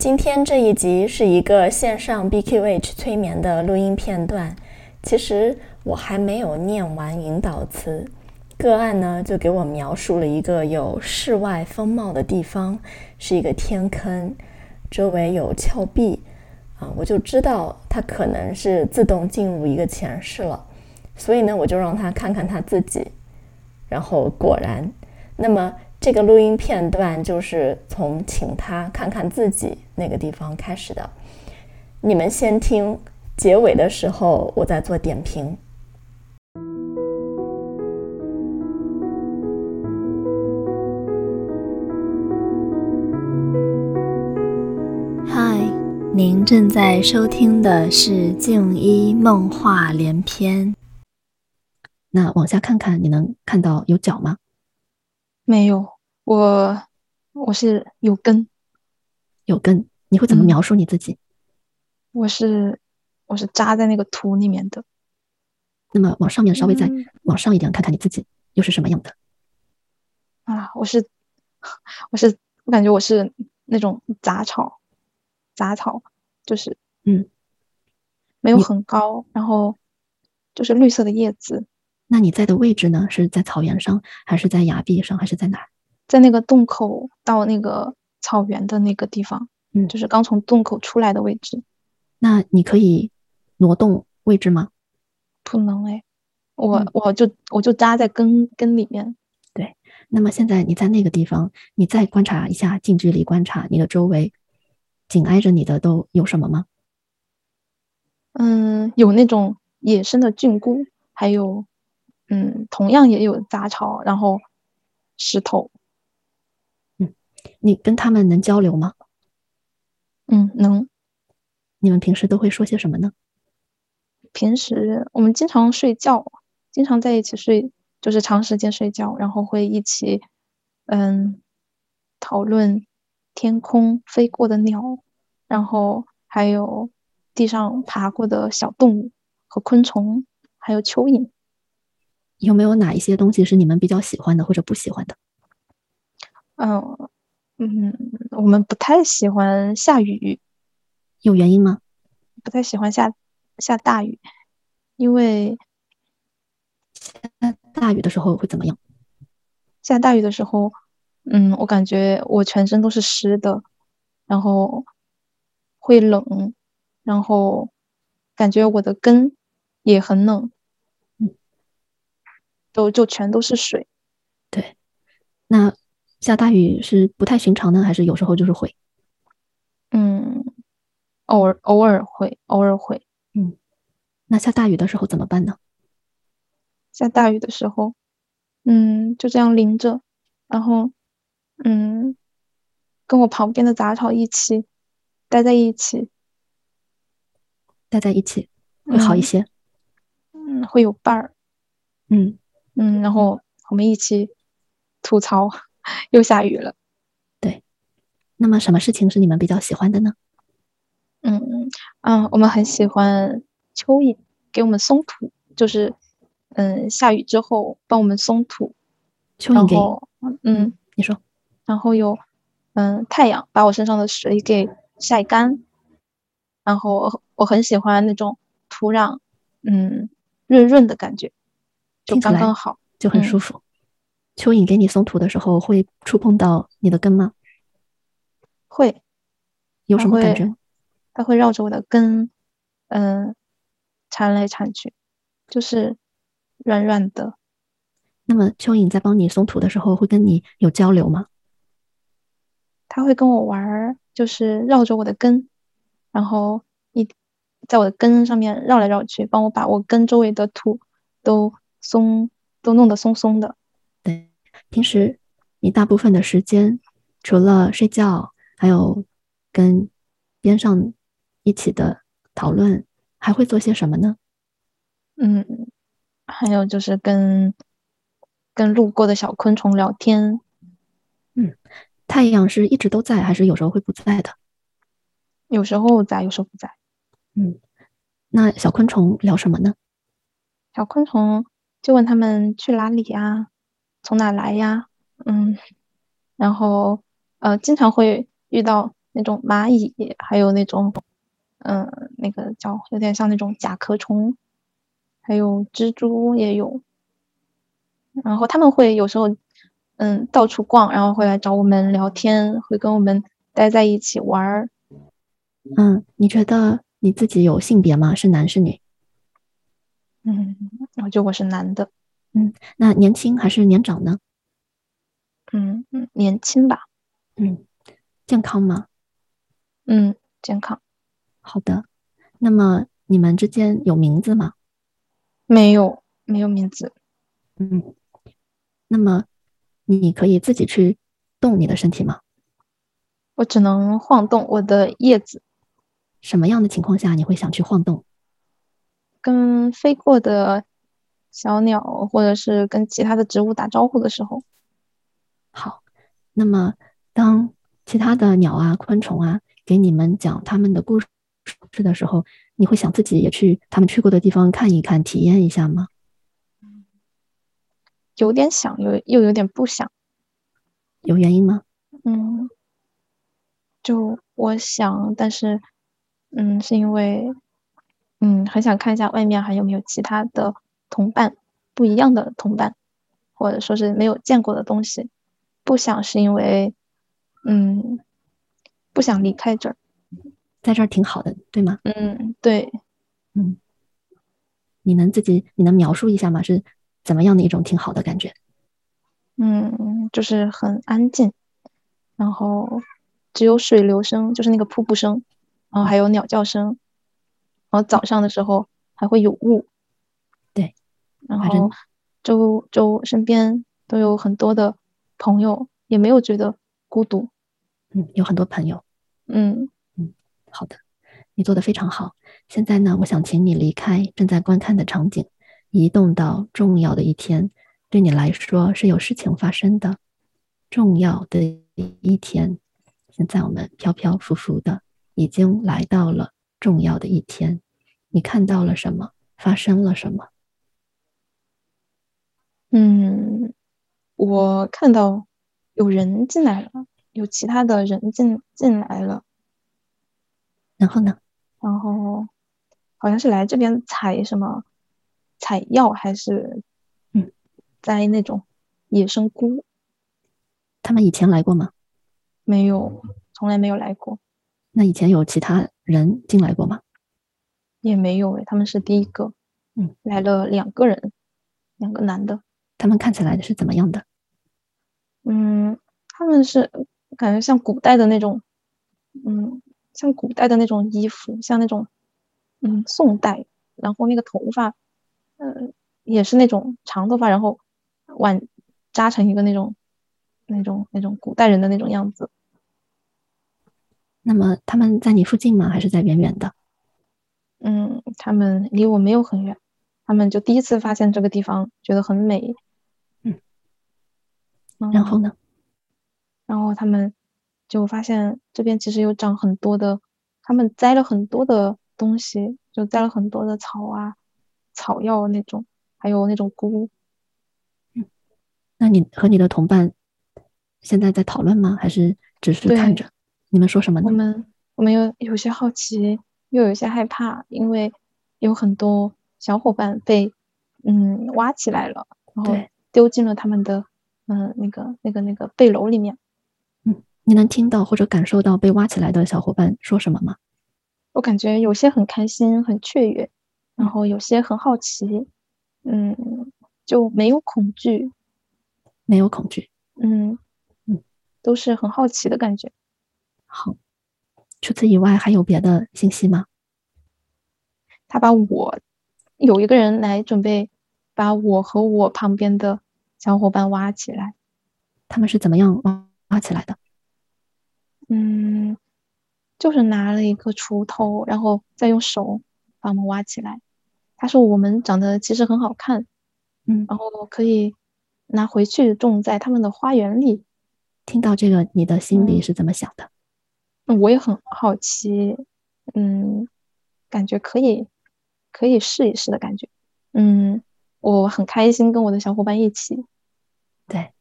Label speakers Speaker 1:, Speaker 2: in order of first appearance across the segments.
Speaker 1: 今天这一集是一个线上 BQH 催眠的录音片段。其实我还没有念完引导词，个案呢就给我描述了一个有世外风貌的地方，是一个天坑，周围有峭壁，啊，我就知道他可能是自动进入一个前世了，所以呢，我就让他看看他自己，然后果然，那么。这个录音片段就是从请他看看自己那个地方开始的。你们先听，结尾的时候我再做点评。嗨，您正在收听的是《静一梦话连篇》。
Speaker 2: 那往下看看，你能看到有脚吗？
Speaker 3: 没有，我我是有根，
Speaker 2: 有根。你会怎么描述你自己？
Speaker 3: 我是我是扎在那个土里面的。
Speaker 2: 那么往上面稍微再往上一点，看看你自己又是什么样的？
Speaker 3: 啊，我是我是我感觉我是那种杂草，杂草就是
Speaker 2: 嗯，
Speaker 3: 没有很高，然后就是绿色的叶子。
Speaker 2: 那你在的位置呢？是在草原上，还是在崖壁上，还是在哪儿？
Speaker 3: 在那个洞口到那个草原的那个地方，
Speaker 2: 嗯，
Speaker 3: 就是刚从洞口出来的位置。
Speaker 2: 那你可以挪动位置吗？
Speaker 3: 不能哎，我我就我就扎在根根里面。
Speaker 2: 对，那么现在你在那个地方，你再观察一下，近距离观察你的周围，紧挨着你的都有什么吗？
Speaker 3: 嗯，有那种野生的菌菇，还有。嗯，同样也有杂草，然后石头。
Speaker 2: 嗯，你跟他们能交流吗？
Speaker 3: 嗯，能。
Speaker 2: 你们平时都会说些什么呢？
Speaker 3: 平时我们经常睡觉，经常在一起睡，就是长时间睡觉，然后会一起，嗯，讨论天空飞过的鸟，然后还有地上爬过的小动物和昆虫，还有蚯蚓。
Speaker 2: 有没有哪一些东西是你们比较喜欢的或者不喜欢的？
Speaker 3: 嗯嗯，我们不太喜欢下雨，
Speaker 2: 有原因吗？
Speaker 3: 不太喜欢下下大雨，因为
Speaker 2: 下大雨的时候会怎么样？
Speaker 3: 下大雨的时候，嗯，我感觉我全身都是湿的，然后会冷，然后感觉我的根也很冷。都就全都是水，
Speaker 2: 对。那下大雨是不太寻常呢，还是有时候就是会？
Speaker 3: 嗯，偶尔偶尔会，偶尔会。
Speaker 2: 嗯，那下大雨的时候怎么办呢？
Speaker 3: 下大雨的时候，嗯，就这样淋着，然后，嗯，跟我旁边的杂草一起待在一起，
Speaker 2: 待在一起会好一些。
Speaker 3: 嗯，会有伴儿。
Speaker 2: 嗯。
Speaker 3: 嗯，然后我们一起吐槽，又下雨了。
Speaker 2: 对，那么什么事情是你们比较喜欢的呢？
Speaker 3: 嗯嗯，我们很喜欢蚯蚓给我们松土，就是嗯，下雨之后帮我们松土。
Speaker 2: 蚯蚓给，
Speaker 3: 嗯，
Speaker 2: 你说。
Speaker 3: 然后有嗯，太阳把我身上的水给晒干，然后我很喜欢那种土壤，嗯，润润的感觉。
Speaker 2: 听起来就很舒服。蚯蚓给你松土的时候，会触碰到你的根吗？
Speaker 3: 会。
Speaker 2: 有什么感觉？
Speaker 3: 它会绕着我的根，嗯，缠来缠去，就是软软的。
Speaker 2: 那么蚯蚓在帮你松土的时候，会跟你有交流吗？
Speaker 3: 它会跟我玩儿，就是绕着我的根，然后一在我的根上面绕来绕去，帮我把我根周围的土都。松都弄得松松的。
Speaker 2: 对，平时你大部分的时间除了睡觉，还有跟边上一起的讨论，还会做些什么呢？
Speaker 3: 嗯，还有就是跟跟路过的小昆虫聊天。
Speaker 2: 嗯，太阳是一直都在，还是有时候会不在的？
Speaker 3: 有时候在，有时候不在。
Speaker 2: 嗯，那小昆虫聊什么呢？
Speaker 3: 小昆虫。就问他们去哪里呀，从哪来呀？嗯，然后呃，经常会遇到那种蚂蚁，还有那种，嗯，那个叫有点像那种甲壳虫，还有蜘蛛也有。然后他们会有时候，嗯，到处逛，然后会来找我们聊天，会跟我们待在一起玩儿。
Speaker 2: 嗯，你觉得你自己有性别吗？是男是女？
Speaker 3: 嗯，我觉得我是男的。
Speaker 2: 嗯，那年轻还是年长呢？
Speaker 3: 嗯嗯，年轻吧。
Speaker 2: 嗯，健康吗？
Speaker 3: 嗯，健康。
Speaker 2: 好的。那么你们之间有名字吗？
Speaker 3: 没有，没有名字。
Speaker 2: 嗯。那么你可以自己去动你的身体吗？
Speaker 3: 我只能晃动我的叶子。
Speaker 2: 什么样的情况下你会想去晃动？
Speaker 3: 跟飞过的小鸟，或者是跟其他的植物打招呼的时候。
Speaker 2: 好，那么当其他的鸟啊、昆虫啊给你们讲他们的故事的时候，你会想自己也去他们去过的地方看一看、体验一下吗？
Speaker 3: 有点想，又又有点不想。
Speaker 2: 有原因吗？
Speaker 3: 嗯，就我想，但是，嗯，是因为，嗯，很想看一下外面还有没有其他的同伴，不一样的同伴，或者说是没有见过的东西。不想是因为，嗯，不想离开这儿，
Speaker 2: 在这儿挺好的，对吗？
Speaker 3: 嗯，对，
Speaker 2: 嗯，你能自己你能描述一下吗？是怎么样的一种挺好的感觉？
Speaker 3: 嗯，就是很安静，然后只有水流声，就是那个瀑布声，然后还有鸟叫声，然后早上的时候还会有雾，
Speaker 2: 对，
Speaker 3: 然后周周身边都有很多的。朋友也没有觉得孤独，
Speaker 2: 嗯，有很多朋友，
Speaker 3: 嗯
Speaker 2: 嗯，好的，你做的非常好。现在呢，我想请你离开正在观看的场景，移动到重要的一天，对你来说是有事情发生的重要的一天。现在我们飘飘浮浮的已经来到了重要的一天，你看到了什么？发生了什么？
Speaker 3: 嗯。我看到有人进来了，有其他的人进进来了，
Speaker 2: 然后呢？
Speaker 3: 然后好像是来这边采什么采药，还是
Speaker 2: 嗯，
Speaker 3: 摘那种野生菇。
Speaker 2: 他们以前来过吗？
Speaker 3: 没有，从来没有来过。
Speaker 2: 那以前有其他人进来过吗？
Speaker 3: 也没有诶，他们是第一个。
Speaker 2: 嗯，
Speaker 3: 来了两个人，两个男的。
Speaker 2: 他们看起来是怎么样的？
Speaker 3: 嗯，他们是感觉像古代的那种，嗯，像古代的那种衣服，像那种，嗯，宋代，然后那个头发，嗯，也是那种长头发，然后挽扎成一个那种，那种那种古代人的那种样子。
Speaker 2: 那么他们在你附近吗？还是在远远的？
Speaker 3: 嗯，他们离我没有很远，他们就第一次发现这个地方，觉得很美。
Speaker 2: 然后呢？
Speaker 3: 然后他们就发现这边其实有长很多的，他们栽了很多的东西，就栽了很多的草啊、草药那种，还有那种菇。
Speaker 2: 嗯，那你和你的同伴现在在讨论吗？还是只是看着？你们说什么呢？
Speaker 3: 我们我们有有些好奇，又有些害怕，因为有很多小伙伴被嗯挖起来了，然后丢进了他们的。嗯，那个、那个、那个背篓里面，
Speaker 2: 嗯，你能听到或者感受到被挖起来的小伙伴说什么吗？
Speaker 3: 我感觉有些很开心、很雀跃，然后有些很好奇，嗯，就没有恐惧，
Speaker 2: 没有恐惧，
Speaker 3: 嗯
Speaker 2: 嗯，
Speaker 3: 都是很好奇的感觉。
Speaker 2: 好，除此以外还有别的信息吗？
Speaker 3: 他把我有一个人来准备把我和我旁边的。小伙伴挖起来，
Speaker 2: 他们是怎么样挖挖起来的？
Speaker 3: 嗯，就是拿了一个锄头，然后再用手把我们挖起来。他说我们长得其实很好看，
Speaker 2: 嗯，
Speaker 3: 然后可以拿回去种在他们的花园里。
Speaker 2: 听到这个，你的心里是怎么想的？
Speaker 3: 我也很好奇，嗯，感觉可以，可以试一试的感觉，嗯。我很开心跟我的小伙伴一起，
Speaker 2: 对。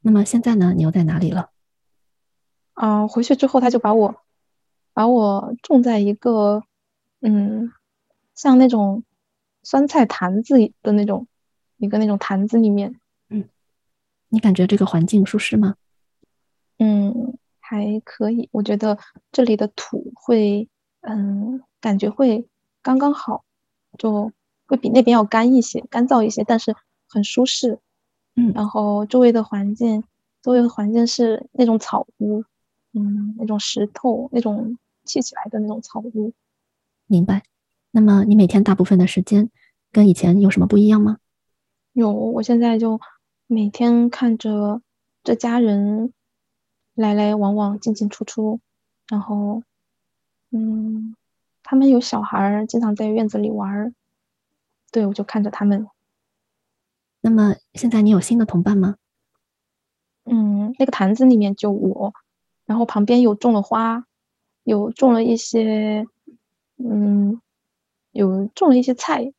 Speaker 2: 那么现在呢？你又在哪里了？
Speaker 3: 啊，回去之后他就把我把我种在一个，嗯，像那种酸菜坛子的那种一个那种坛子里面。
Speaker 2: 嗯，你感觉这个环境舒适吗？
Speaker 3: 嗯，还可以。我觉得这里的土会，嗯，感觉会刚刚好，就会比那边要干一些，干燥一些，但是很舒适。
Speaker 2: 嗯，
Speaker 3: 然后周围的环境，周围的环境是那种草屋。嗯，那种石头，那种砌起来的那种草屋。
Speaker 2: 明白。那么你每天大部分的时间跟以前有什么不一样吗？
Speaker 3: 有，我现在就每天看着这家人来来往往、进进出出，然后，嗯，他们有小孩儿，经常在院子里玩儿。对，我就看着他们。
Speaker 2: 那么现在你有新的同伴吗？
Speaker 3: 嗯，那个坛子里面就我。然后旁边有种了花，有种了一些，嗯，有种了一些菜。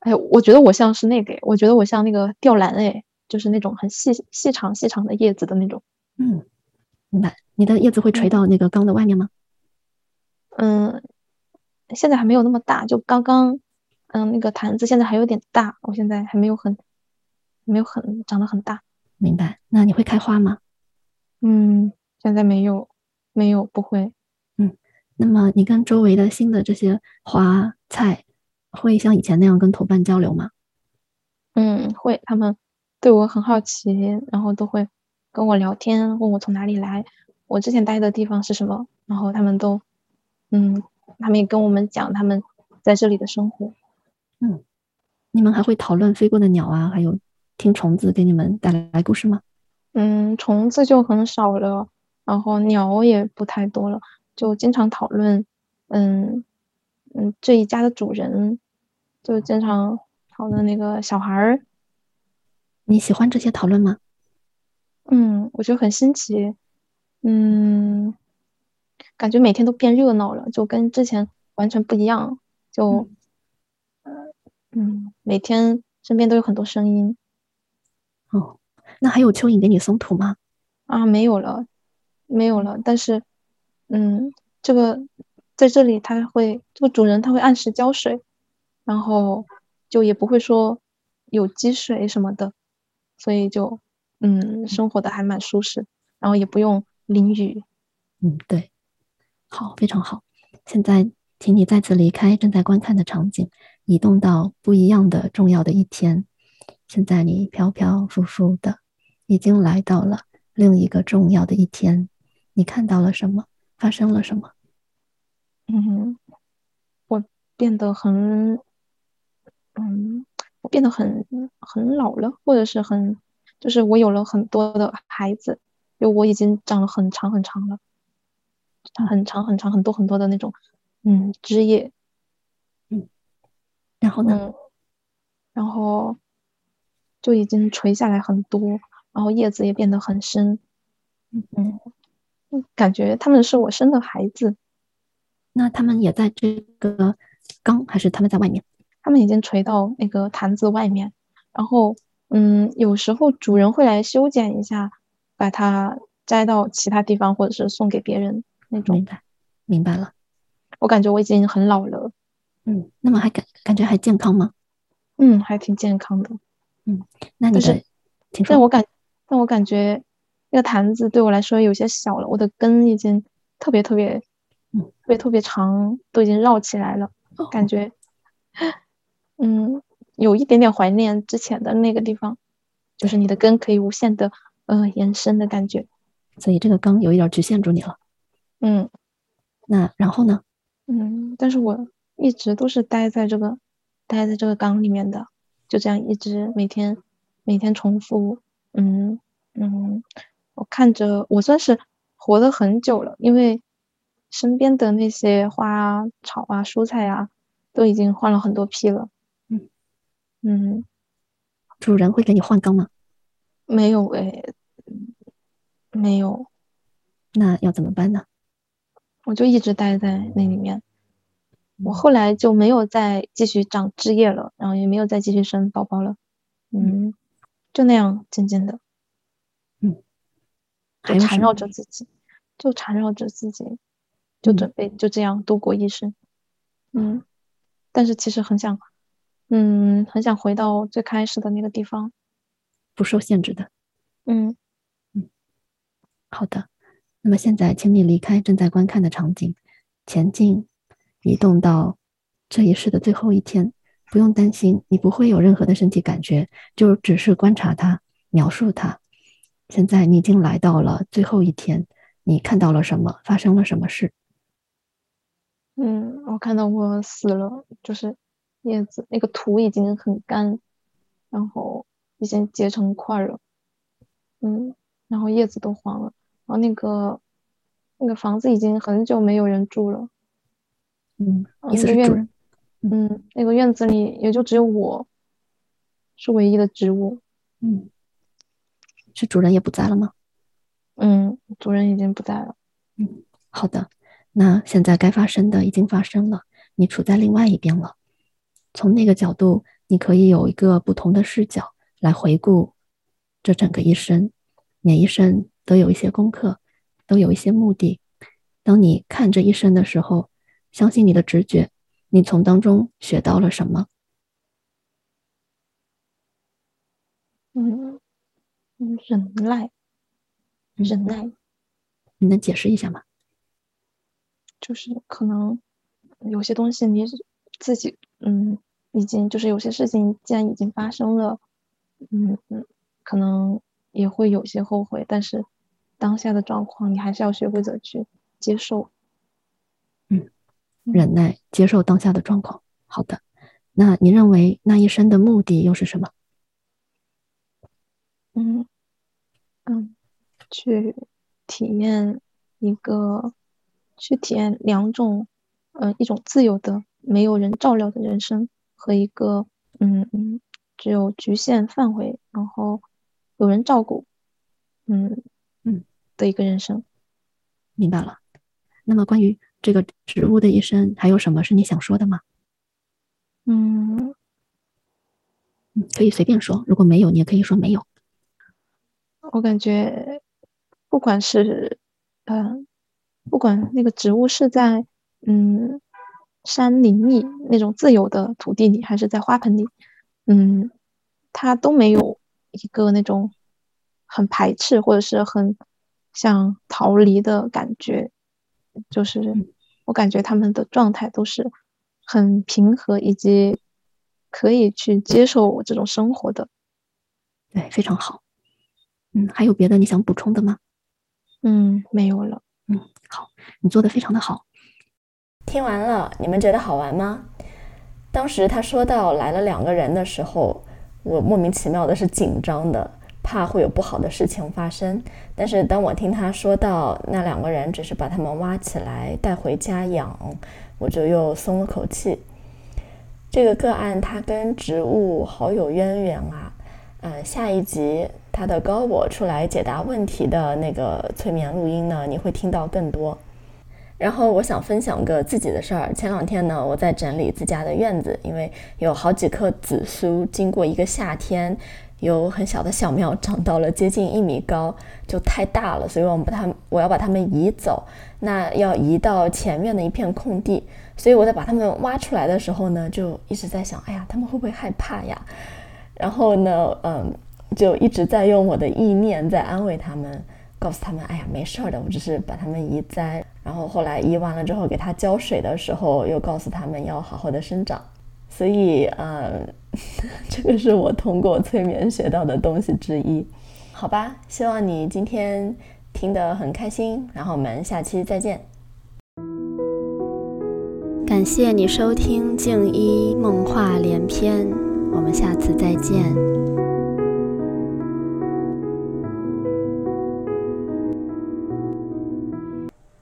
Speaker 3: 哎，我觉得我像是那个，我觉得我像那个吊兰，哎，就是那种很细细长细长的叶子的那种。
Speaker 2: 嗯，明白。你的叶子会垂到那个缸的外面吗？
Speaker 3: 嗯，现在还没有那么大，就刚刚，嗯，那个坛子现在还有点大，我现在还没有很，没有很长得很大。
Speaker 2: 明白。那你会开花吗？
Speaker 3: 嗯。现在没有，没有，不会。
Speaker 2: 嗯，那么你跟周围的新的这些花菜，会像以前那样跟同伴交流吗？
Speaker 3: 嗯，会。他们对我很好奇，然后都会跟我聊天，问我从哪里来，我之前待的地方是什么。然后他们都，嗯，他们也跟我们讲他们在这里的生活。
Speaker 2: 嗯，你们还会讨论飞过的鸟啊，还有听虫子给你们带来故事吗？
Speaker 3: 嗯，虫子就很少了。然后鸟也不太多了，就经常讨论，嗯嗯，这一家的主人，就经常讨论那个小孩儿。
Speaker 2: 你喜欢这些讨论吗？
Speaker 3: 嗯，我觉得很新奇，嗯，感觉每天都变热闹了，就跟之前完全不一样，就，嗯，每天身边都有很多声音。
Speaker 2: 哦，那还有蚯蚓给你松土吗？
Speaker 3: 啊，没有了。没有了，但是，嗯，这个在这里，他会这个主人他会按时浇水，然后就也不会说有积水什么的，所以就嗯，生活的还蛮舒适，然后也不用淋雨。
Speaker 2: 嗯，对，好，非常好。现在，请你再次离开正在观看的场景，移动到不一样的重要的一天。现在你飘飘浮浮的，已经来到了另一个重要的一天。你看到了什么？发生了什么？
Speaker 3: 嗯，我变得很，嗯，我变得很很老了，或者是很，就是我有了很多的孩子，就我已经长了很长很长了，很长很长很多很多的那种，嗯，枝叶，
Speaker 2: 然后呢？
Speaker 3: 然后就已经垂下来很多，然后叶子也变得很深，嗯。感觉他们是我生的孩子，
Speaker 2: 那他们也在这个缸，还是他们在外面？
Speaker 3: 他们已经垂到那个坛子外面，然后，嗯，有时候主人会来修剪一下，把它摘到其他地方，或者是送给别人那种。
Speaker 2: 明白，明白了。
Speaker 3: 我感觉我已经很老了，
Speaker 2: 嗯，那么还感感觉还健康吗？
Speaker 3: 嗯，还挺健康的。
Speaker 2: 嗯，那你
Speaker 3: 是，但我感，但我感觉。那个坛子对我来说有些小了，我的根已经特别特别，嗯特别特别长，都已经绕起来了，感觉，嗯，有一点点怀念之前的那个地方，就是你的根可以无限的呃延伸的感觉，
Speaker 2: 所以这个缸有一点局限住你了，
Speaker 3: 嗯，
Speaker 2: 那然后呢？
Speaker 3: 嗯，但是我一直都是待在这个待在这个缸里面的，就这样一直每天每天重复，嗯嗯。我看着，我算是活了很久了，因为身边的那些花啊草啊、蔬菜啊，都已经换了很多批了。嗯嗯，
Speaker 2: 主人会给你换缸吗？
Speaker 3: 没有哎，没有。
Speaker 2: 那要怎么办呢？
Speaker 3: 我就一直待在那里面。我后来就没有再继续长枝叶了，然后也没有再继续生宝宝了。嗯，就那样渐渐的。
Speaker 2: 嗯。
Speaker 3: 就缠绕着自己，就缠绕着自己。就准备就这样度过一生。嗯，但是其实很想，嗯，很想回到最开始的那个地方，
Speaker 2: 不受限制的。
Speaker 3: 嗯
Speaker 2: 嗯，好的。那么现在，请你离开正在观看的场景，前进，移动到这一世的最后一天。不用担心，你不会有任何的身体感觉，就只是观察它，描述它。现在你已经来到了最后一天，你看到了什么？发生了什么事？
Speaker 3: 嗯，我看到我死了，就是叶子那个土已经很干，然后已经结成块了。嗯，然后叶子都黄了，然后那个那个房子已经很久没有人住了。
Speaker 2: 嗯，意思是主人。
Speaker 3: 嗯，那个院子里也就只有我是唯一的植物。
Speaker 2: 嗯。是主人也不在了吗？
Speaker 3: 嗯，主人已经不在了。
Speaker 2: 嗯，好的。那现在该发生的已经发生了，你处在另外一边了。从那个角度，你可以有一个不同的视角来回顾这整个一生。每一生都有一些功课，都有一些目的。当你看这一生的时候，相信你的直觉，你从当中学到了什么？
Speaker 3: 嗯。忍耐，忍耐，
Speaker 2: 你能解释一下吗？
Speaker 3: 就是可能有些东西你自己，嗯，已经就是有些事情既然已经发生了，嗯嗯，可能也会有些后悔，但是当下的状况你还是要学会怎去接受。
Speaker 2: 嗯，忍耐，接受当下的状况。好的，那你认为那一生的目的又是什么？
Speaker 3: 嗯嗯，去体验一个，去体验两种，嗯，一种自由的没有人照料的人生，和一个嗯嗯只有局限范围，然后有人照顾，嗯嗯的一个人生。
Speaker 2: 明白了。那么关于这个植物的一生，还有什么是你想说的吗？
Speaker 3: 嗯
Speaker 2: 嗯，可以随便说，如果没有，你也可以说没有。
Speaker 3: 我感觉，不管是，嗯，不管那个植物是在，嗯，山林里那种自由的土地里，还是在花盆里，嗯，它都没有一个那种很排斥或者是很想逃离的感觉，就是我感觉他们的状态都是很平和，以及可以去接受我这种生活的，
Speaker 2: 对，非常好。嗯，还有别的你想补充的吗？
Speaker 3: 嗯，没有了。
Speaker 2: 嗯，好，你做的非常的好。
Speaker 1: 听完了，你们觉得好玩吗？当时他说到来了两个人的时候，我莫名其妙的是紧张的，怕会有不好的事情发生。但是当我听他说到那两个人只是把他们挖起来带回家养，我就又松了口气。这个个案他跟植物好有渊源啊。嗯，下一集他的高我出来解答问题的那个催眠录音呢，你会听到更多。然后我想分享个自己的事儿。前两天呢，我在整理自家的院子，因为有好几棵紫苏，经过一个夏天，有很小的小苗长到了接近一米高，就太大了，所以我们把它，我要把它们移走。那要移到前面的一片空地，所以我在把它们挖出来的时候呢，就一直在想，哎呀，他们会不会害怕呀？然后呢，嗯，就一直在用我的意念在安慰他们，告诉他们，哎呀，没事儿的，我只是把它们移栽。然后后来移完了之后，给它浇水的时候，又告诉他们要好好的生长。所以，嗯，这个是我通过催眠学到的东西之一。好吧，希望你今天听得很开心。然后我们下期再见。感谢你收听静一梦话连篇。我们下次再见。